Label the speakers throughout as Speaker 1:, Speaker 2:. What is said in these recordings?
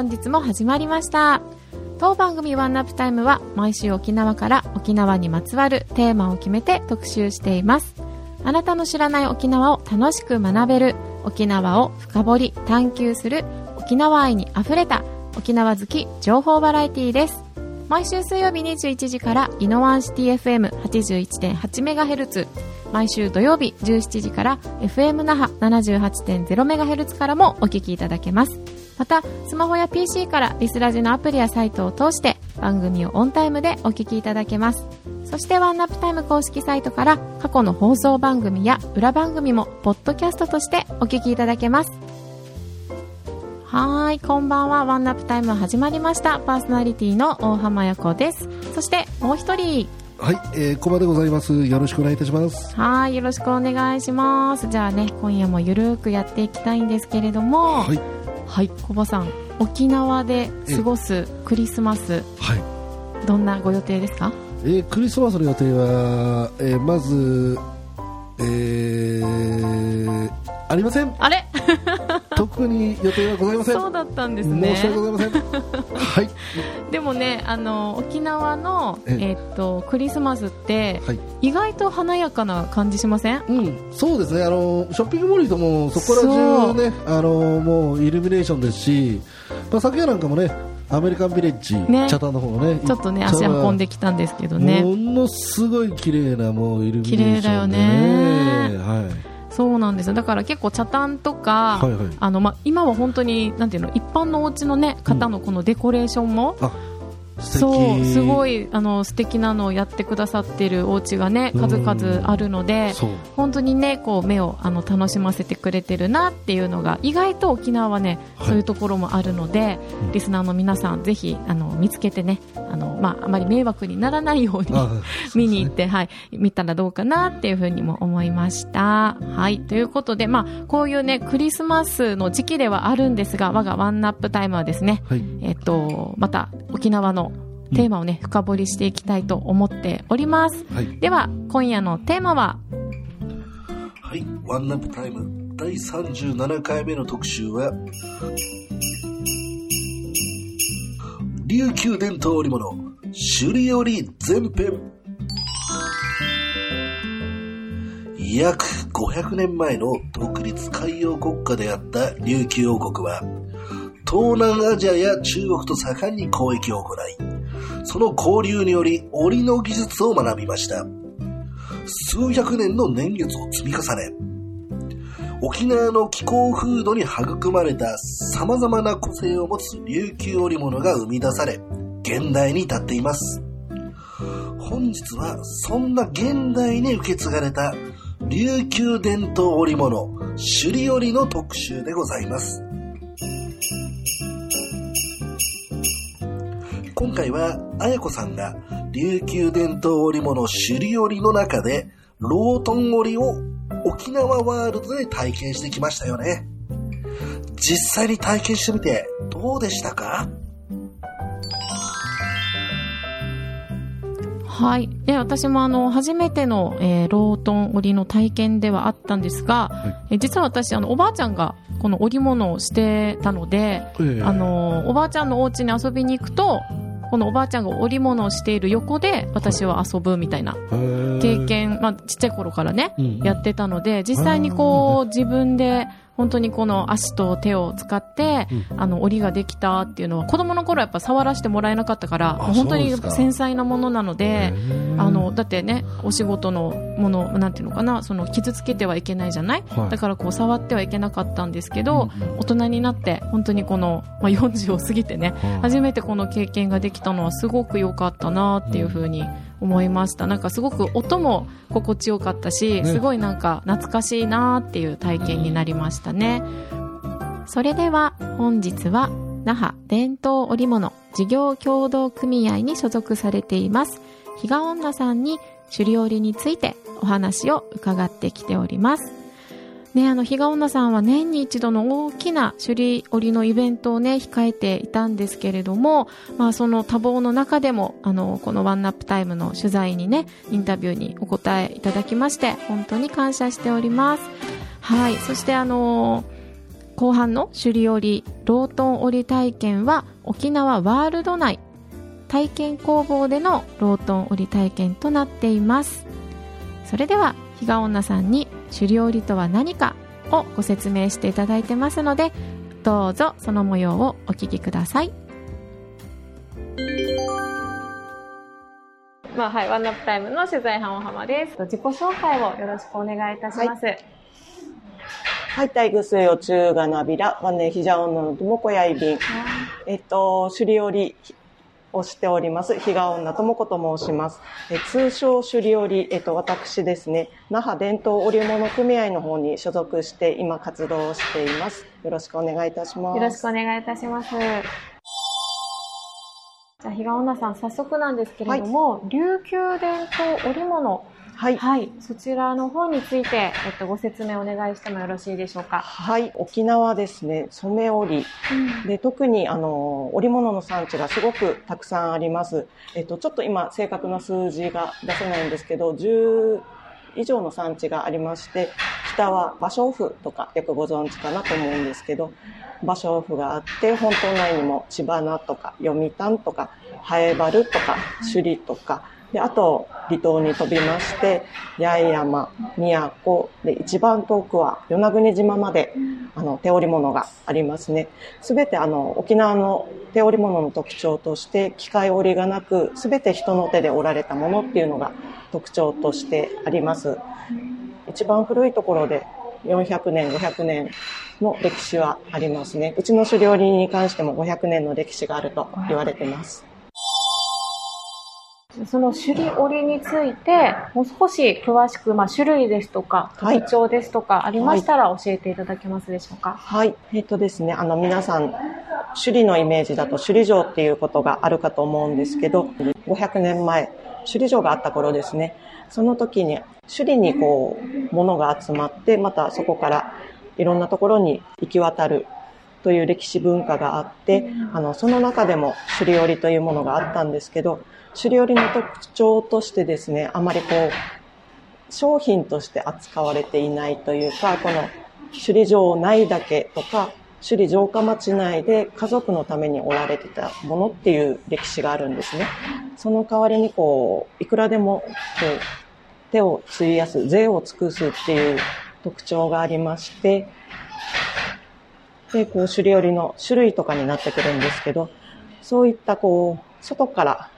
Speaker 1: 本日も始まりました。当番組ワンナップタイムは毎週沖縄から沖縄にまつわるテーマを決めて特集しています。あなたの知らない沖縄を楽しく学べる、沖縄を深掘り探求する、沖縄愛に溢れた沖縄好き情報バラエティです。毎週水曜日21時からイノワンシティ FM81.8MHz 毎週土曜日17時から FM 那覇 78.0MHz からもお聞きいただけますまたスマホや PC からリスラジのアプリやサイトを通して番組をオンタイムでお聞きいただけますそしてワンナップタイム公式サイトから過去の放送番組や裏番組もポッドキャストとしてお聞きいただけますはーい、こんばんは。ワンナップタイム始まりました。パーソナリティの大浜や子です。そして、もう一人。
Speaker 2: はい、えー、コバでございます。よろしくお願いいたします。
Speaker 1: はーい、よろしくお願いします。じゃあね、今夜もゆるーくやっていきたいんですけれども、
Speaker 2: はい、
Speaker 1: はい、コバさん、沖縄で過ごすクリスマス、
Speaker 2: はい。
Speaker 1: どんなご予定ですか？
Speaker 2: えー、クリスマスの予定は、えー、まず、えー、ありません。
Speaker 1: あれ？
Speaker 2: 特に予定はございません。
Speaker 1: そうだったんです
Speaker 2: 申
Speaker 1: ね。
Speaker 2: し訳ございません。はい、
Speaker 1: でもね、あの、沖縄の、
Speaker 2: え
Speaker 1: えっと、クリスマスって、
Speaker 2: はい。
Speaker 1: 意外と華やかな感じしません？
Speaker 2: うん、そうですね。あのショッピングモールともそこら中ね、あのもうイルミネーションですし、まあ昨夜なんかもね、アメリカンビレッジ、
Speaker 1: ね
Speaker 2: チャタンの方ね、
Speaker 1: ちょっとね、足運んできたんですけどね。
Speaker 2: ものすごい綺麗なもうイルミネーションで、
Speaker 1: 綺麗だよね
Speaker 2: はい。
Speaker 1: そうなんですよ。だから結構茶炭とか、
Speaker 2: はいはい
Speaker 1: あの、ま、今は本当に、なんていうの、一般のお家のね、方のこのデコレーションも、
Speaker 2: あ、素敵。
Speaker 1: そう、すごい、あの、素敵なのをやってくださってるお家がね、数々あるので。本当にね、こう、目を、あの、楽しませてくれてるなっていうのが、意外と沖縄はね、
Speaker 2: はい
Speaker 1: そういうところもあるので、
Speaker 2: うん
Speaker 1: リスナーの皆さん、ぜひ、あの、見つけてね、あの、まあ、あまり迷惑にならないように、
Speaker 2: あ
Speaker 1: 見に行って、はい、見たらどうかなっていうふうにも思いました。はい、ということで、まあ、こういうね、クリスマスの時期ではあるんですが、我がワンナップタイムはですね、
Speaker 2: はい。
Speaker 1: えっと、また沖縄のテーマをね、深掘りしていきたいと思っております。
Speaker 2: はい。
Speaker 1: では、今夜のテーマは、
Speaker 2: はい。ワンナップタイム第37回目の特集は、琉球伝統織物、首里織前編。約500年前の独立海洋国家であった琉球王国は、東南アジアや中国と盛んに交易を行い、その交流により織の技術を学びました。数百年の年月を積み重ね、沖縄の気候風土に育まれた様々な個性を持つ琉球織物が生み出され、現代に至っています。本日はそんな現代に受け継がれた琉球伝統織物、首里織の特集でございます。今回は、あやこさんが、琉球伝統織物首里織の中で、ロートン織を沖縄ワールドで体験してきましたよね。実際に体験してみて、どうでしたか？
Speaker 1: はい。で、私もあの、初めての、えーロートン織りの体験ではあったんですが、えー実は私、あの、おばあちゃんがこの織物をしてたので、あの、おばあちゃんのお家に遊びに行くと、このおばあちゃんが織物をしている横で私は遊ぶみたいな経験、まあ、ちっちゃい頃からね、
Speaker 2: うん
Speaker 1: やってたので、実際にこう、自分で、本当にこの足と手を使って、あの、折りができたっていうのは、子供の頃はやっぱ触らせてもらえなかったから、本当に繊細なものなので、あの、だってね、お仕事のもの、なんていうのかな、その、傷つけてはいけないじゃない、
Speaker 2: はい。
Speaker 1: だからこう、触ってはいけなかったんですけど、
Speaker 2: うんうん。
Speaker 1: 大人になって、本当にこの、まあ、40を過ぎてね、
Speaker 2: はい。
Speaker 1: 初めてこの経験ができたのはすごく良かったなっていうふうに思いました。なんかすごく音も心地よかったし、
Speaker 2: ね。
Speaker 1: すごいなんか懐かしいなっていう体験になりましたね。それでは本日は那覇伝統織物事業協同組合に所属されています比嘉女さんに首里織についてお話を伺ってきておりますね、あの、比嘉女さんは年に一度の大きな首里織のイベントをね、控えていたんですけれども、まあ、その多忙の中でも、あの、このワンナップタイムの取材にね、インタビューにお答えいただきまして、本当に感謝しております。はい。そして、あの後半の首里織、ロートン織体験は、沖縄ワールド内、体験工房でのロートン織体験となっています。それでは、比嘉女さんに首里織とは何かをご説明していただいてますのでどうぞその模様をお聞きくださいまあはい、ワンナップタイムの取材班お浜です。自己紹介をよろしくお願いいたします。
Speaker 3: はい、タイグスヨチューガナビラ、ワネヒジャオノのドモコヤイビン。えっと、首里織をしております、比嘉女智子と申します。え通称首里織、えっと、私ですね、那覇伝統織物組合の方に所属して、今活動をしています。よろしくお願いいたします。
Speaker 1: よろしくお願いいたします。じゃあ、比嘉女さん、早速なんですけれども、琉球伝統織物、
Speaker 3: はい。
Speaker 1: はい、そちらの方について、えっと、ご説明お願いしてもよろしいでしょうか？
Speaker 3: はい、沖縄ですね、染め織で特にあの織物の産地がすごくたくさんあります。えっとちょっと今正確な数字が出せないんですけど、10以上の産地がありまして、北は芭蕉布とかよくご存知かなと思うんですけど、芭蕉布があって、本島内にも千葉とか読谷とか、ハエバルとか、首里とか、で、あと、離島に飛びまして、八重山、宮古、で、一番遠くは与那国島まで、あの、手織物がありますね。すべてあの、沖縄の手織物の特徴として、機械織りがなく、すべて人の手で織られたものっていうのが特徴としてあります。一番古いところで400年、500年の歴史はありますね。うちの狩猟林に関しても500年の歴史があると言われています。
Speaker 1: その首里織について、もう少し詳しく、まあ、種類ですとか、
Speaker 3: はい
Speaker 1: 特徴ですとか、ありましたら教えていただけますでしょうか？
Speaker 3: はい。えっとですね、あの皆さん、首里のイメージだと首里城っていうことがあるかと思うんですけど、500年前、首里城があった頃ですね、その時に首里にこう、物が集まって、またそこからいろんなところに行き渡るという歴史文化があって、あの、その中でも首里織というものがあったんですけど、首里織の特徴としてですね、あまりこう、商品として扱われていないというか、この首里城内だけとか、首里城下町内で家族のために織られてたものっていう歴史があるんですね。その代わりにこう、いくらでもこう手を費やす、税を尽くすっていう特徴がありまして、で、こう、首里織の種類とかになってくるんですけど、そういったこう、外から、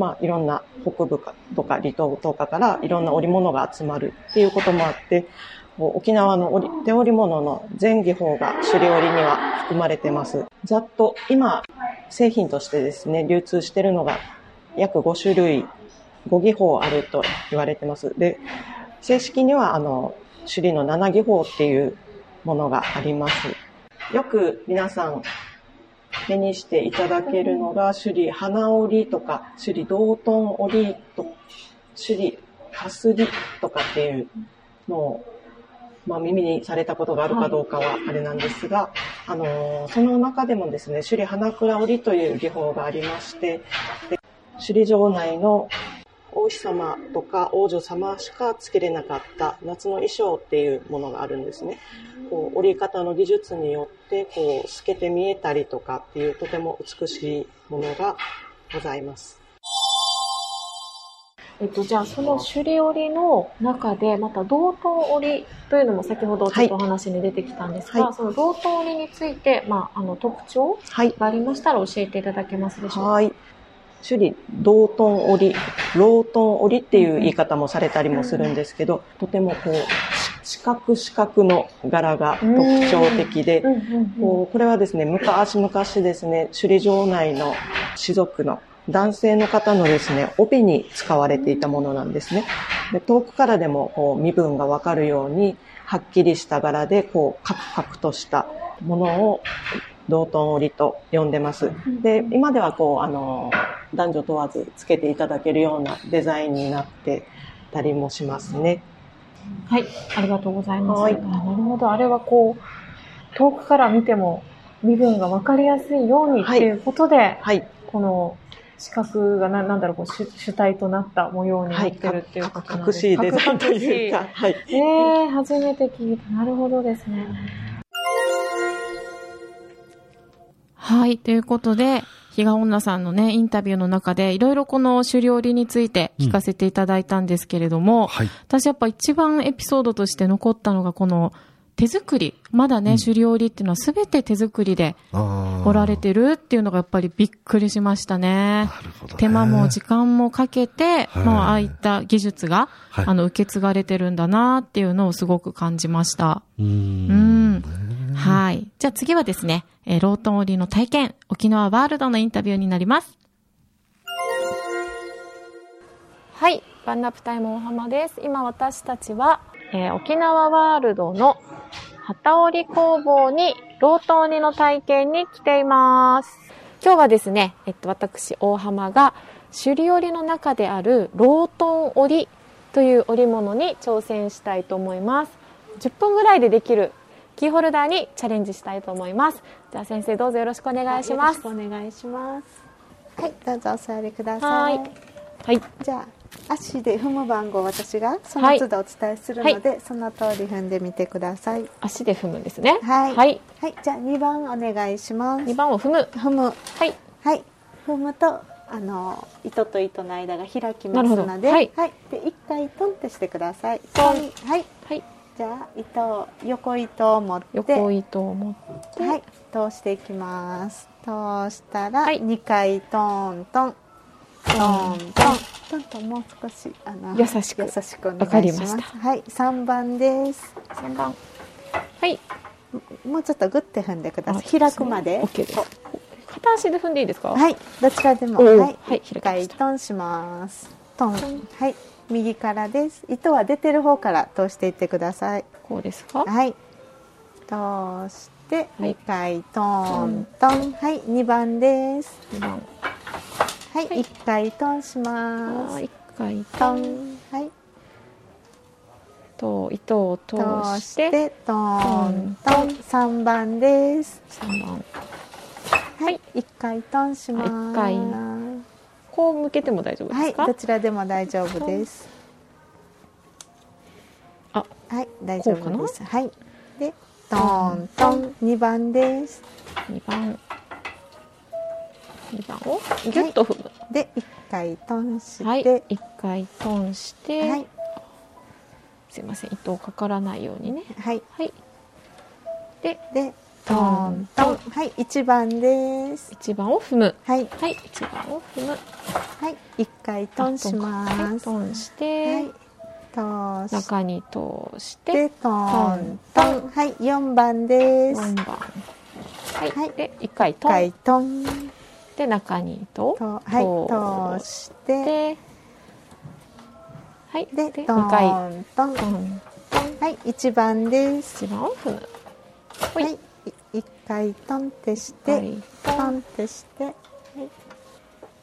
Speaker 3: まあ、いろんな北部とか離島とかからいろんな織物が集まるっていうこともあって、沖縄の織手織物の全技法が首里織には含まれてます。ざっと今、製品としてですね、流通してるのが約5種類、5技法あると言われてます。で、正式にはあの、首里の7技法っていうものがあります。よく皆さん目にしていただけるのが、首里花織とか、首里道頓織と、首里かすりとかっていうのを、まあ耳にされたことがあるかどうかはあれなんですが、あのーその中でもですね、首里花倉織という技法がありまして、で首里城内の王子様とか王女様しかつけれなかった夏の衣装っていうものがあるんですね。こう織り方の技術によってこう透けて見えたりとかっていうとても美しいものがございます。
Speaker 1: えっと、じゃあ、その首里織の中で、また道東織というのも先ほどちょっとお話に出てきたんですが、
Speaker 3: はい
Speaker 1: その道東織について、まあ、あの、特徴
Speaker 3: はい。
Speaker 1: がありましたら教えていただけますでしょうか？
Speaker 3: はい。首里道頓織、ロートン織っていう言い方もされたりもするんですけど、とてもこう、四角四角の柄が特徴的で、これはですね、昔々ですね、首里城内の士族の男性の方のですね、帯に使われていたものなんですね。で遠くからでもこう身分がわかるように、はっきりした柄で、こう、カクカクとしたものを、道頓織と呼んでます。で、今ではこう、あの、男女問わずつけていただけるようなデザインになってたりもしますね。
Speaker 1: はい、ありがとうございます。
Speaker 3: はい
Speaker 1: あなるほど。あれはこう、遠くから見ても身分が分かりやすいようにっていうことで、
Speaker 3: はい。
Speaker 1: この四角がななんだろう、こう主主体となった模様にな
Speaker 3: はい。
Speaker 1: ってるっていうことなん
Speaker 3: 隠
Speaker 1: です
Speaker 3: しいデザインというか、はい。
Speaker 1: ええ初めて聞いた。なるほどですね。はい、ということで、比嘉女さんのね、インタビューの中で、いろいろこの狩猟りについて聞かせていただいたんですけれども、
Speaker 4: はい。
Speaker 1: 私やっぱ一番エピソードとして残ったのが、この手作り。まだね、狩猟りっていうのはすべて手作りで
Speaker 4: あ
Speaker 1: 彫られてるっていうのがやっぱりびっくりしましたね。
Speaker 4: ね
Speaker 1: 手間も時間もかけて、
Speaker 4: はい
Speaker 1: まあ、ああいった技術が、
Speaker 4: はい
Speaker 1: あの、受け継がれてるんだなっていうのをすごく感じました。
Speaker 4: うー。
Speaker 1: うんん。はい。じゃあ次はですね、えーロートン織りの体験、沖縄ワールドのインタビューになります。はい。ワンナップタイム大浜です。今私たちは、えー沖縄ワールドの旗織り工房にロートン織りの体験に来ています。今日はですね、えっと、私、大浜が、首里織の中であるロートン織りという織物に挑戦したいと思います。10分ぐらいでできるキーホルダーにチャレンジしたいと思います。じゃあ先生どうぞよろしくお願いします。
Speaker 5: よろしくお願いします。はい、どうぞお座りください。
Speaker 1: はいはい。
Speaker 5: じゃあ足で踏む番号を私がその都度お伝えするので、その通り踏んでみてください。
Speaker 1: 足で踏むんですね。
Speaker 5: はい。
Speaker 1: はい。
Speaker 5: はい、じゃあ2番お願いします。
Speaker 1: 2番を踏む。
Speaker 5: 踏む。
Speaker 1: はい。
Speaker 5: はい。踏むとあの糸と糸の間が開きますので、
Speaker 1: はい
Speaker 5: で一回トンってしてください。
Speaker 1: トン
Speaker 5: はい。
Speaker 1: はい。
Speaker 5: じゃあ糸を横糸を持って
Speaker 1: 横糸を持って。
Speaker 5: はい、通していきます。通したら、
Speaker 1: はい
Speaker 5: 二回トントン、トントン、トントンもう少しあの
Speaker 1: 優しく
Speaker 5: 優しくお願いしま。
Speaker 1: す
Speaker 5: はい、三番です。
Speaker 1: 3番。はい。
Speaker 5: もうちょっとグッて踏んでくださ
Speaker 1: あ
Speaker 5: い。開くまで。
Speaker 1: OK です。片足で踏んでいいですか？
Speaker 5: はい、どちらでも。はい、
Speaker 1: はい
Speaker 5: 一
Speaker 1: 開き
Speaker 5: トンします。トン、はい、右からです。糸は出てる方から通していってください。
Speaker 1: こうですか？
Speaker 5: はい。通して、
Speaker 1: はい
Speaker 5: 二回トントン。はい、二番です。
Speaker 1: 2番。
Speaker 5: はい、
Speaker 1: はい
Speaker 5: 一回トンしま
Speaker 1: あ
Speaker 5: す。
Speaker 1: 1回
Speaker 5: ト
Speaker 1: トン
Speaker 5: ン、はい、
Speaker 1: と糸を通
Speaker 5: 通
Speaker 1: し
Speaker 5: しててトントン。三番です。
Speaker 1: 3番。
Speaker 5: はい、一回トンします。
Speaker 1: 一回こう向けても大丈夫で
Speaker 5: はい、
Speaker 1: すか
Speaker 5: どちらでも大丈夫です。
Speaker 1: あ、
Speaker 5: はい、大丈夫です。はい。で、トントン、二番です。
Speaker 1: 2番。2番をギュッと踏む。
Speaker 5: で、一回トンして、
Speaker 1: はい。
Speaker 5: はい、
Speaker 1: 1回トンして、
Speaker 5: はい、
Speaker 1: すいません、糸かからないようにね。
Speaker 5: はい。
Speaker 1: はい。で、
Speaker 5: で、トントン、はい、一番です。
Speaker 1: 1番を踏む。
Speaker 5: はい、
Speaker 1: はい、1番を踏む。
Speaker 5: はい、一回トンします。
Speaker 1: はいトンして、
Speaker 5: はい、通し
Speaker 1: 中に通して、
Speaker 5: て、トントン、はい、四番です。
Speaker 1: 4番。はい。
Speaker 5: はい
Speaker 1: で、1回トン。
Speaker 5: 一回トン
Speaker 1: で、中に
Speaker 5: と、はい、通して、
Speaker 1: で、はい。
Speaker 5: で、
Speaker 1: で、
Speaker 5: ト
Speaker 1: 2回
Speaker 5: ントン、
Speaker 1: トン。
Speaker 5: はい、一番です。
Speaker 1: 1番を踏む。
Speaker 5: はい、い一回トンってし
Speaker 1: は
Speaker 5: て、
Speaker 1: い。
Speaker 5: トンってして、はい、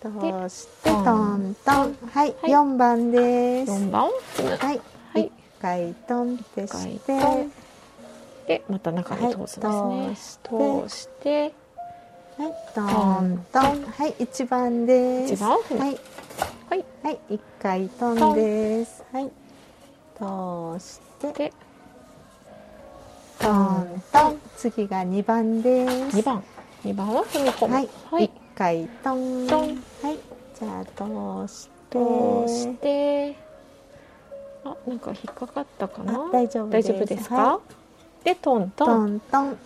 Speaker 5: 通して、
Speaker 1: トン
Speaker 5: トン。はい、
Speaker 1: はい。
Speaker 5: 四番です。
Speaker 1: 4番？
Speaker 5: はい、
Speaker 1: はい。
Speaker 5: 一回トンって。して、
Speaker 1: で、また中に通すんですね。
Speaker 5: はい
Speaker 1: 通して、
Speaker 5: はい、トントン、はい、一番です。
Speaker 1: 一番？
Speaker 5: はい、
Speaker 1: はい。
Speaker 5: はい、一回トンです。はい、通して、
Speaker 1: で、
Speaker 5: トントン、次が二番です。
Speaker 1: 2番。2番を踏み込む。
Speaker 5: はい、
Speaker 1: はい
Speaker 5: 一。回トン。
Speaker 1: トン
Speaker 5: はい、じゃあ通して、
Speaker 1: 通して、あ、なんか引っかかったかな？
Speaker 5: あ大丈夫です
Speaker 1: 大丈夫ですか、
Speaker 5: は
Speaker 1: で、トント
Speaker 5: ト
Speaker 1: ン。
Speaker 5: ントン、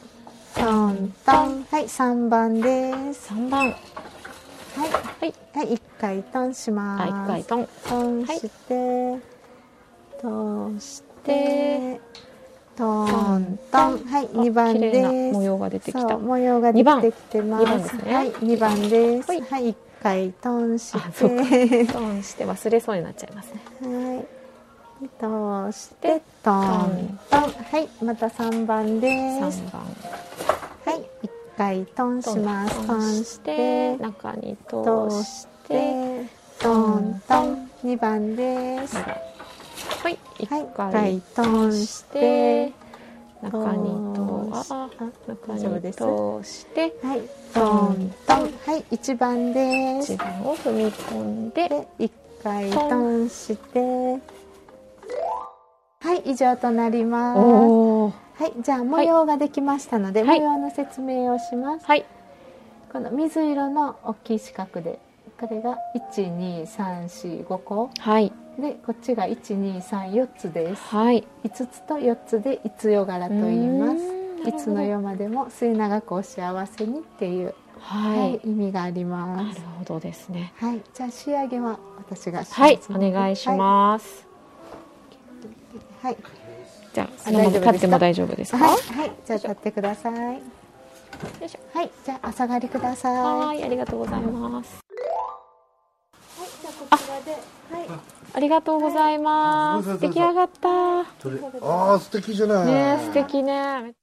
Speaker 5: トントン、はい、三番です。
Speaker 1: 3番。
Speaker 5: はい、
Speaker 1: はい。
Speaker 5: はい、一回トンします。
Speaker 1: あ、1回トン。
Speaker 5: トンして、通して、トントン、はい、
Speaker 1: あ
Speaker 5: 二番です。
Speaker 1: 模様が出てきた。
Speaker 5: 模様ができてきてます。
Speaker 1: すね。
Speaker 5: はい、二番です。
Speaker 1: はい。
Speaker 5: はい、一回トンして。
Speaker 6: トンして忘れそうになっちゃいますね。
Speaker 5: はい。通してトントン。はいまた3番です。
Speaker 6: 3番。
Speaker 5: はい1回トンします。トンして
Speaker 6: 中に
Speaker 5: 通
Speaker 6: 通
Speaker 5: し
Speaker 6: して
Speaker 5: トントン。2番です
Speaker 6: はい
Speaker 5: はい
Speaker 6: 1
Speaker 5: 1
Speaker 6: 回
Speaker 5: 回トンし
Speaker 6: して中に
Speaker 5: 通
Speaker 6: あ
Speaker 5: あ
Speaker 6: 中に通して
Speaker 5: はいトントン。はい1番です。
Speaker 6: 一番を踏み込んで
Speaker 5: で1回トンして。はい以上となります。はいじゃあ模様ができましたので、
Speaker 6: はい。
Speaker 5: 模様の説明をします。
Speaker 6: はい。
Speaker 5: この水色の大きい四角でこれが12345個。
Speaker 6: はい。
Speaker 5: でこっちが1234つです。
Speaker 6: はい。
Speaker 5: 5つと4つで五つ夜柄と言います。いつの夜までも末永くお幸せにっていう、
Speaker 6: はい、
Speaker 5: はい意味がありま
Speaker 6: なる
Speaker 5: す
Speaker 6: ほどですね。
Speaker 5: はい。じゃあ仕上げは私が
Speaker 6: はい。お願いします、
Speaker 5: すはい。
Speaker 6: じゃあ
Speaker 5: あ大丈夫
Speaker 6: 立っても大丈夫ですか？
Speaker 5: はい、はい、じゃあ立ってください。
Speaker 6: よいしょ。
Speaker 5: はい。じゃあ朝狩りください。
Speaker 6: はい。ありがとうございます
Speaker 5: はい。あ
Speaker 6: りがとうございます。
Speaker 2: はい。
Speaker 6: 出来上がった。
Speaker 2: ああ素敵じゃない。
Speaker 6: ね素敵ね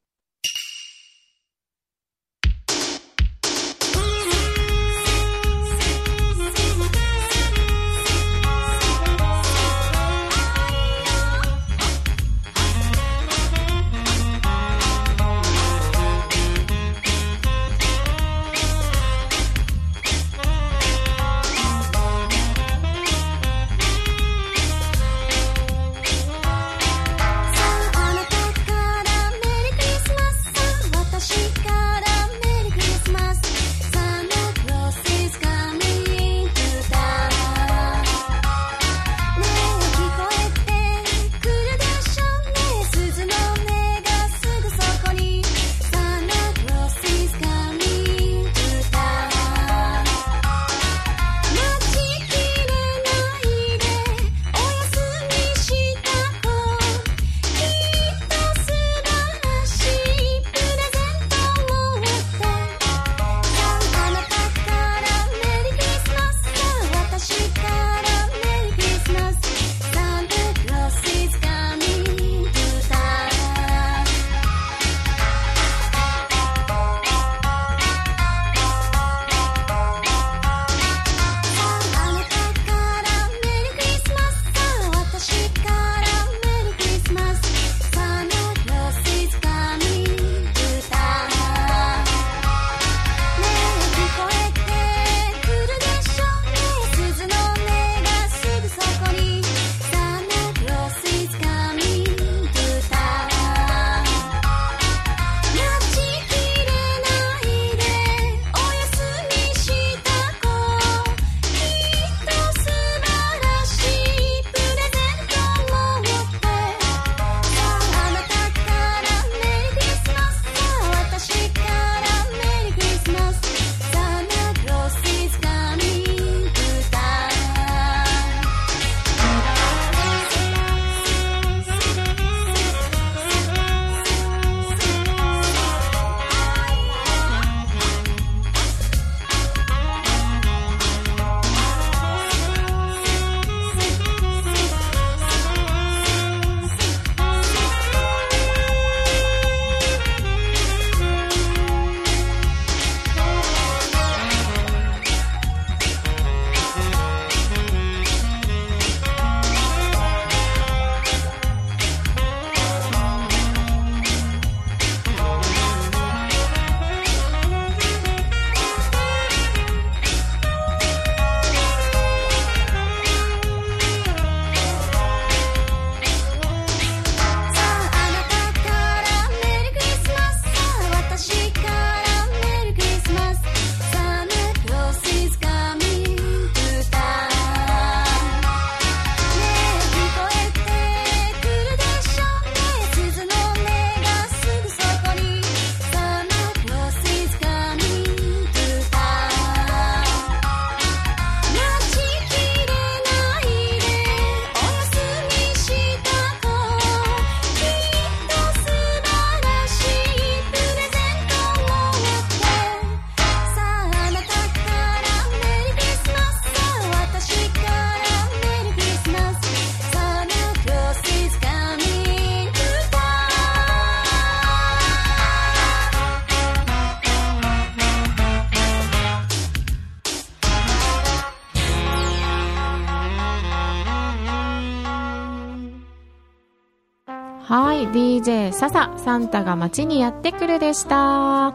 Speaker 1: はい、DJ 笹サンタが街にやってくるでした。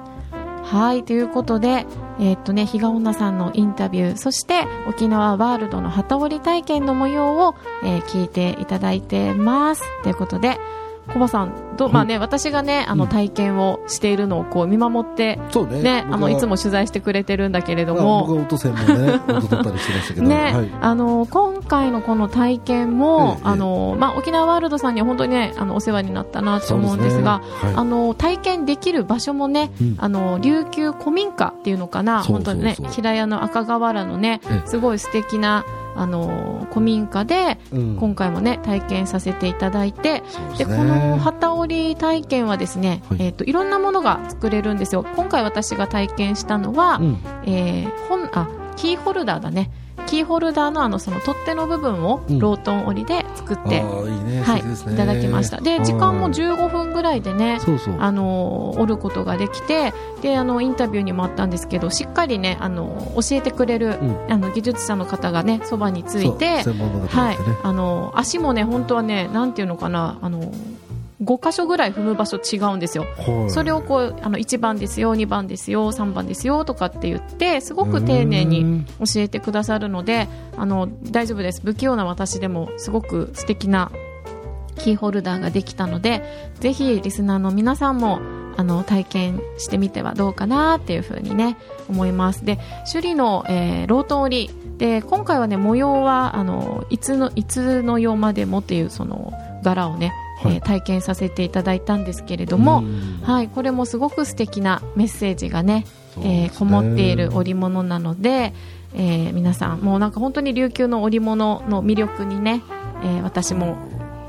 Speaker 1: はい、ということで、えーっとね、比嘉女さんのインタビュー、そして沖縄ワールドの旗織り体験の模様を、えー聞いていただいてます。ということで、コバさん、どまあね、私がね、あの、
Speaker 2: うん。
Speaker 1: 体験をしているのをこう見守って、
Speaker 2: そうね。
Speaker 1: ね、あの、
Speaker 2: い
Speaker 1: つも取材してくれてるんだけれど
Speaker 2: まあ
Speaker 1: も、
Speaker 2: 僕は音専門でね、音取ったりしてましたけど。
Speaker 1: ね、
Speaker 2: はい。
Speaker 1: あの今回のこの体験も、
Speaker 2: ええ
Speaker 1: あのまあ、沖縄ワールドさんには本当にねあのお世話になったなと思うんですがあの体験できる場所もね、
Speaker 2: うん。
Speaker 1: あの琉球古民家っていうのかな。本当にね平屋の赤瓦のね
Speaker 2: ええ。
Speaker 1: すごい素敵なあの古民家で、
Speaker 2: うん。
Speaker 1: 今回もね体験させていただいてでこの旗織り体験はですね、
Speaker 2: はい。
Speaker 1: えっといろんなものが作れるんですよ。今回私が体験したのは、
Speaker 2: うん。
Speaker 1: えー本あキーホルダーだねキーホルダーのあのその取っ手の部分を
Speaker 2: うん。
Speaker 1: ロートン織りで作って、
Speaker 2: いいね。
Speaker 1: はい、いただきました。で時間も
Speaker 2: はい
Speaker 1: 15分ぐらいでね。あの織ることができてであのインタビューにもあったんですけどしっかりねあの教えてくれる、
Speaker 2: うん。
Speaker 1: あの技術者の方がねそばについてはい。あの足もね本当はねなんていうのかなあの5箇所ぐらい踏む場所違うんですよ。
Speaker 2: はい。
Speaker 1: それをこうあの1番ですよ、2番ですよ、3番ですよとかって言ってすごく丁寧に教えてくださるのであの大丈夫です、不器用な私でもすごく素敵なキーホルダーができたのでぜひリスナーの皆さんもあの体験してみてはどうかなっていうふうにね思います。で首里の、えーロートン織りで今回はね模様はあのいつのいつの世までもっていうその柄をね、
Speaker 2: はい
Speaker 1: えー体験させていただいたんですけれども、
Speaker 2: うん
Speaker 1: はい、これもすごく素敵なメッセージがね、
Speaker 2: ね
Speaker 1: えーこもっている織物なので、えー皆さん、もうなんか本当に琉球の織物の魅力にね、えー私も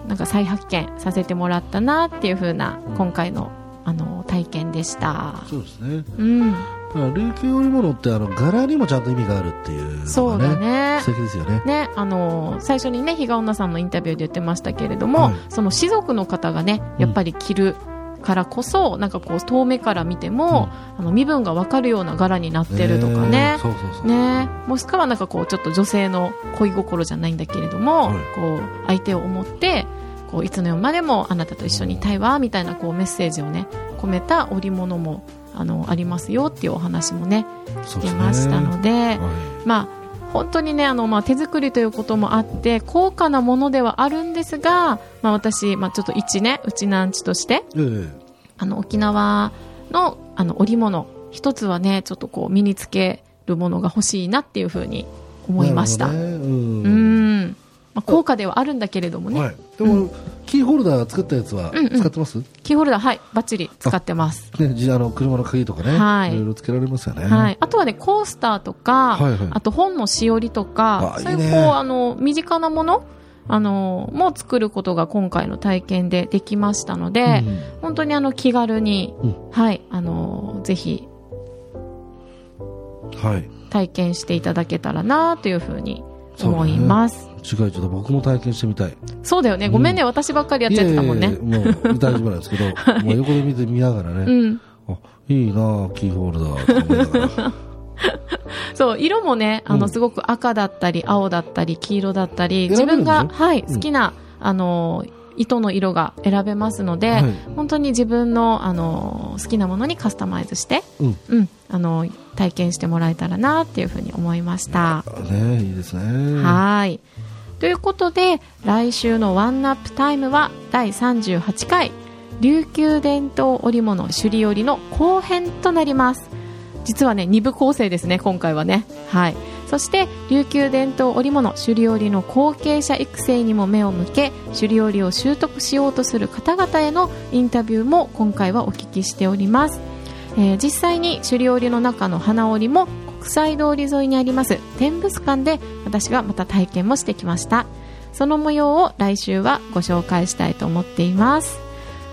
Speaker 1: なんか再発見させてもらったなっていう風な今回のあの体験でした。
Speaker 2: そうですね。
Speaker 1: うん、
Speaker 2: 琉球織物ってあの柄にもちゃんと意味があるっていうね。
Speaker 1: そうだね。
Speaker 2: 素敵ですよね。
Speaker 1: ね、あの最初にね比嘉女さんのインタビューで言ってましたけれども、
Speaker 2: はい
Speaker 1: その士族の方がねやっぱり着るからこそ、なんかこう遠目から見ても、あの身分が分かるような柄になってるとかね
Speaker 2: えそうそうそう。
Speaker 1: ねもしくはなんかこうちょっと女性の恋心じゃないんだけれども、
Speaker 2: はい
Speaker 1: こう相手を思ってこういつの世までもあなたと一緒にいたいわみたいなこうメッセージをね込めた織物もあのありますよっていうお話もね
Speaker 2: そうですね。
Speaker 1: してましたので。
Speaker 2: はい。
Speaker 1: まあ、本当にねあの、まあ、手作りということもあって高価なものではあるんですが、まあ、私、まあ、ちょっと一ねうちなんちとして
Speaker 2: ええ。
Speaker 1: あの沖縄のあの織物一つはねちょっとこう身につけるものが欲しいなっていうふうに思いました、
Speaker 2: ね。
Speaker 1: う
Speaker 2: うん
Speaker 1: ん、まあ、高価ではあるんだけれどもね、
Speaker 2: はい。でも、キーホルダー作ったやつは
Speaker 1: うんうん。
Speaker 2: 使ってます？
Speaker 1: キーホルダーはい。バッチリ使ってます。
Speaker 2: ね、じあの、車の鍵とかね。
Speaker 1: はい。
Speaker 2: いろいろつけられますよね。
Speaker 1: はい、あとはねコースターとか、
Speaker 2: はいはい。
Speaker 1: あと本のしおりとか
Speaker 2: あ
Speaker 1: そういうこうあの身近なものあのも作ることが今回の体験でできましたので、
Speaker 2: うん。
Speaker 1: 本当にあの気軽に、
Speaker 2: うん。
Speaker 1: はい。あのぜひ
Speaker 2: はい。
Speaker 1: 体験していただけたらなというふうに思います。
Speaker 2: 違う、ちょっと僕も体験してみたい。
Speaker 1: そうだよね。ごめんね、私ばっかりやっちゃってたもんね。
Speaker 2: もう大丈夫なんですけど、もう横で見て見ながらね、
Speaker 1: うん。
Speaker 2: あ、いいなあキーホルダー。
Speaker 1: そう色もねあの、
Speaker 2: うん。
Speaker 1: すごく赤だったり青だったり黄色だったり自分が、はい、
Speaker 2: うん
Speaker 1: 好きなあの糸の色が選べますので、
Speaker 2: はい。
Speaker 1: 本当に自分のあの好きなものにカスタマイズして、
Speaker 2: うん。
Speaker 1: うん、あの体験してもらえたらなっていうふうに思いました。
Speaker 2: ねいいですね。
Speaker 1: はい。ということで来週のワンナップタイムは第38回琉球伝統織物首里織の後編となります。実はね2部構成ですね今回はね。はい。そして琉球伝統織物首里織の後継者育成にも目を向け首里織を習得しようとする方々へのインタビューも今回はお聞きしております、えー実際に首里織の中の花織も国際通り沿いにあります。天物館で私がまた体験もしてきました。その模様を来週はご紹介したいと思っています。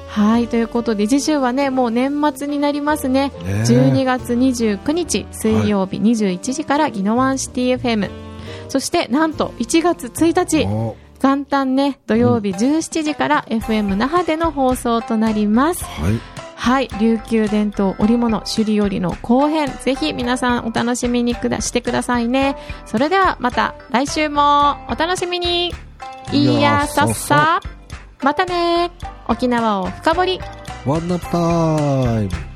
Speaker 1: はいということで次週はねもう年末になりますね。
Speaker 2: ね
Speaker 1: 12月29日水曜日21時からギノワンシティ FM、そしてなんと1月1日。
Speaker 2: お。
Speaker 1: 元旦ね土曜日17時から FM 那覇での放送となります。
Speaker 2: はい。
Speaker 1: はい琉球伝統織物首里織の後編ぜひ皆さんお楽しみにくだしてくださいね。それではまた来週もお楽しみに。いやさっさ。またねお沖縄を深掘り。
Speaker 2: ワンナップタイム